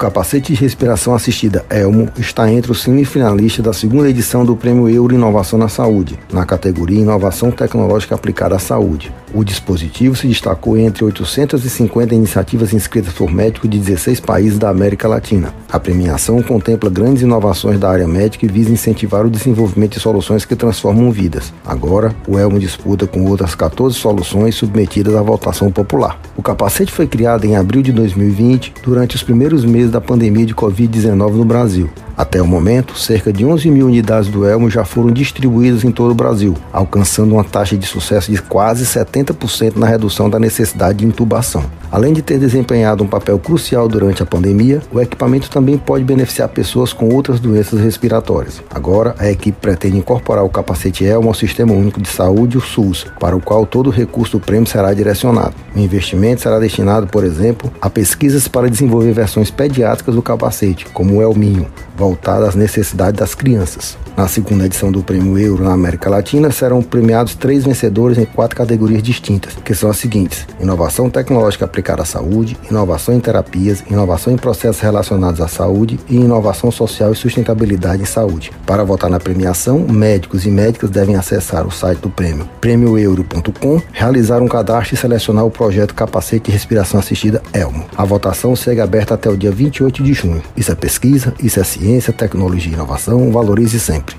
Capacete de respiração assistida Elmo está entre os semifinalistas da segunda edição do Prêmio Euro Inovação na Saúde, na categoria Inovação Tecnológica Aplicada à Saúde. O dispositivo se destacou entre 850 iniciativas inscritas por médicos de 16 países da América Latina. A premiação contempla grandes inovações da área médica e visa incentivar o desenvolvimento de soluções que transformam vidas. Agora, o Elmo disputa com outras 14 soluções submetidas à votação popular. O capacete foi criado em abril de 2020, durante os primeiros meses da pandemia de Covid-19 no Brasil. Até o momento, cerca de 11 mil unidades do Elmo já foram distribuídas em todo o Brasil, alcançando uma taxa de sucesso de quase 70% na redução da necessidade de intubação. Além de ter desempenhado um papel crucial durante a pandemia, o equipamento também pode beneficiar pessoas com outras doenças respiratórias. Agora, a equipe pretende incorporar o capacete Elmo ao Sistema Único de Saúde, o SUS, para o qual todo o recurso do prêmio será direcionado. O investimento será destinado, por exemplo, a pesquisas para desenvolver versões pediátricas do capacete, como o Elminho, voltada às necessidades das crianças. Na segunda edição do Prêmio Euro na América Latina, serão premiados três vencedores em quatro categorias distintas, que são as seguintes: inovação tecnológica aplicada à saúde, inovação em terapias, inovação em processos relacionados à saúde e inovação social e sustentabilidade em saúde. Para votar na premiação, médicos e médicas devem acessar o site do prêmio prêmioeuro.com, realizar um cadastro e selecionar o projeto Capacete de Respiração Assistida Elmo. A votação segue aberta até o dia 28 de junho. Isso é pesquisa, isso é ciência, tecnologia e inovação. Valorize sempre.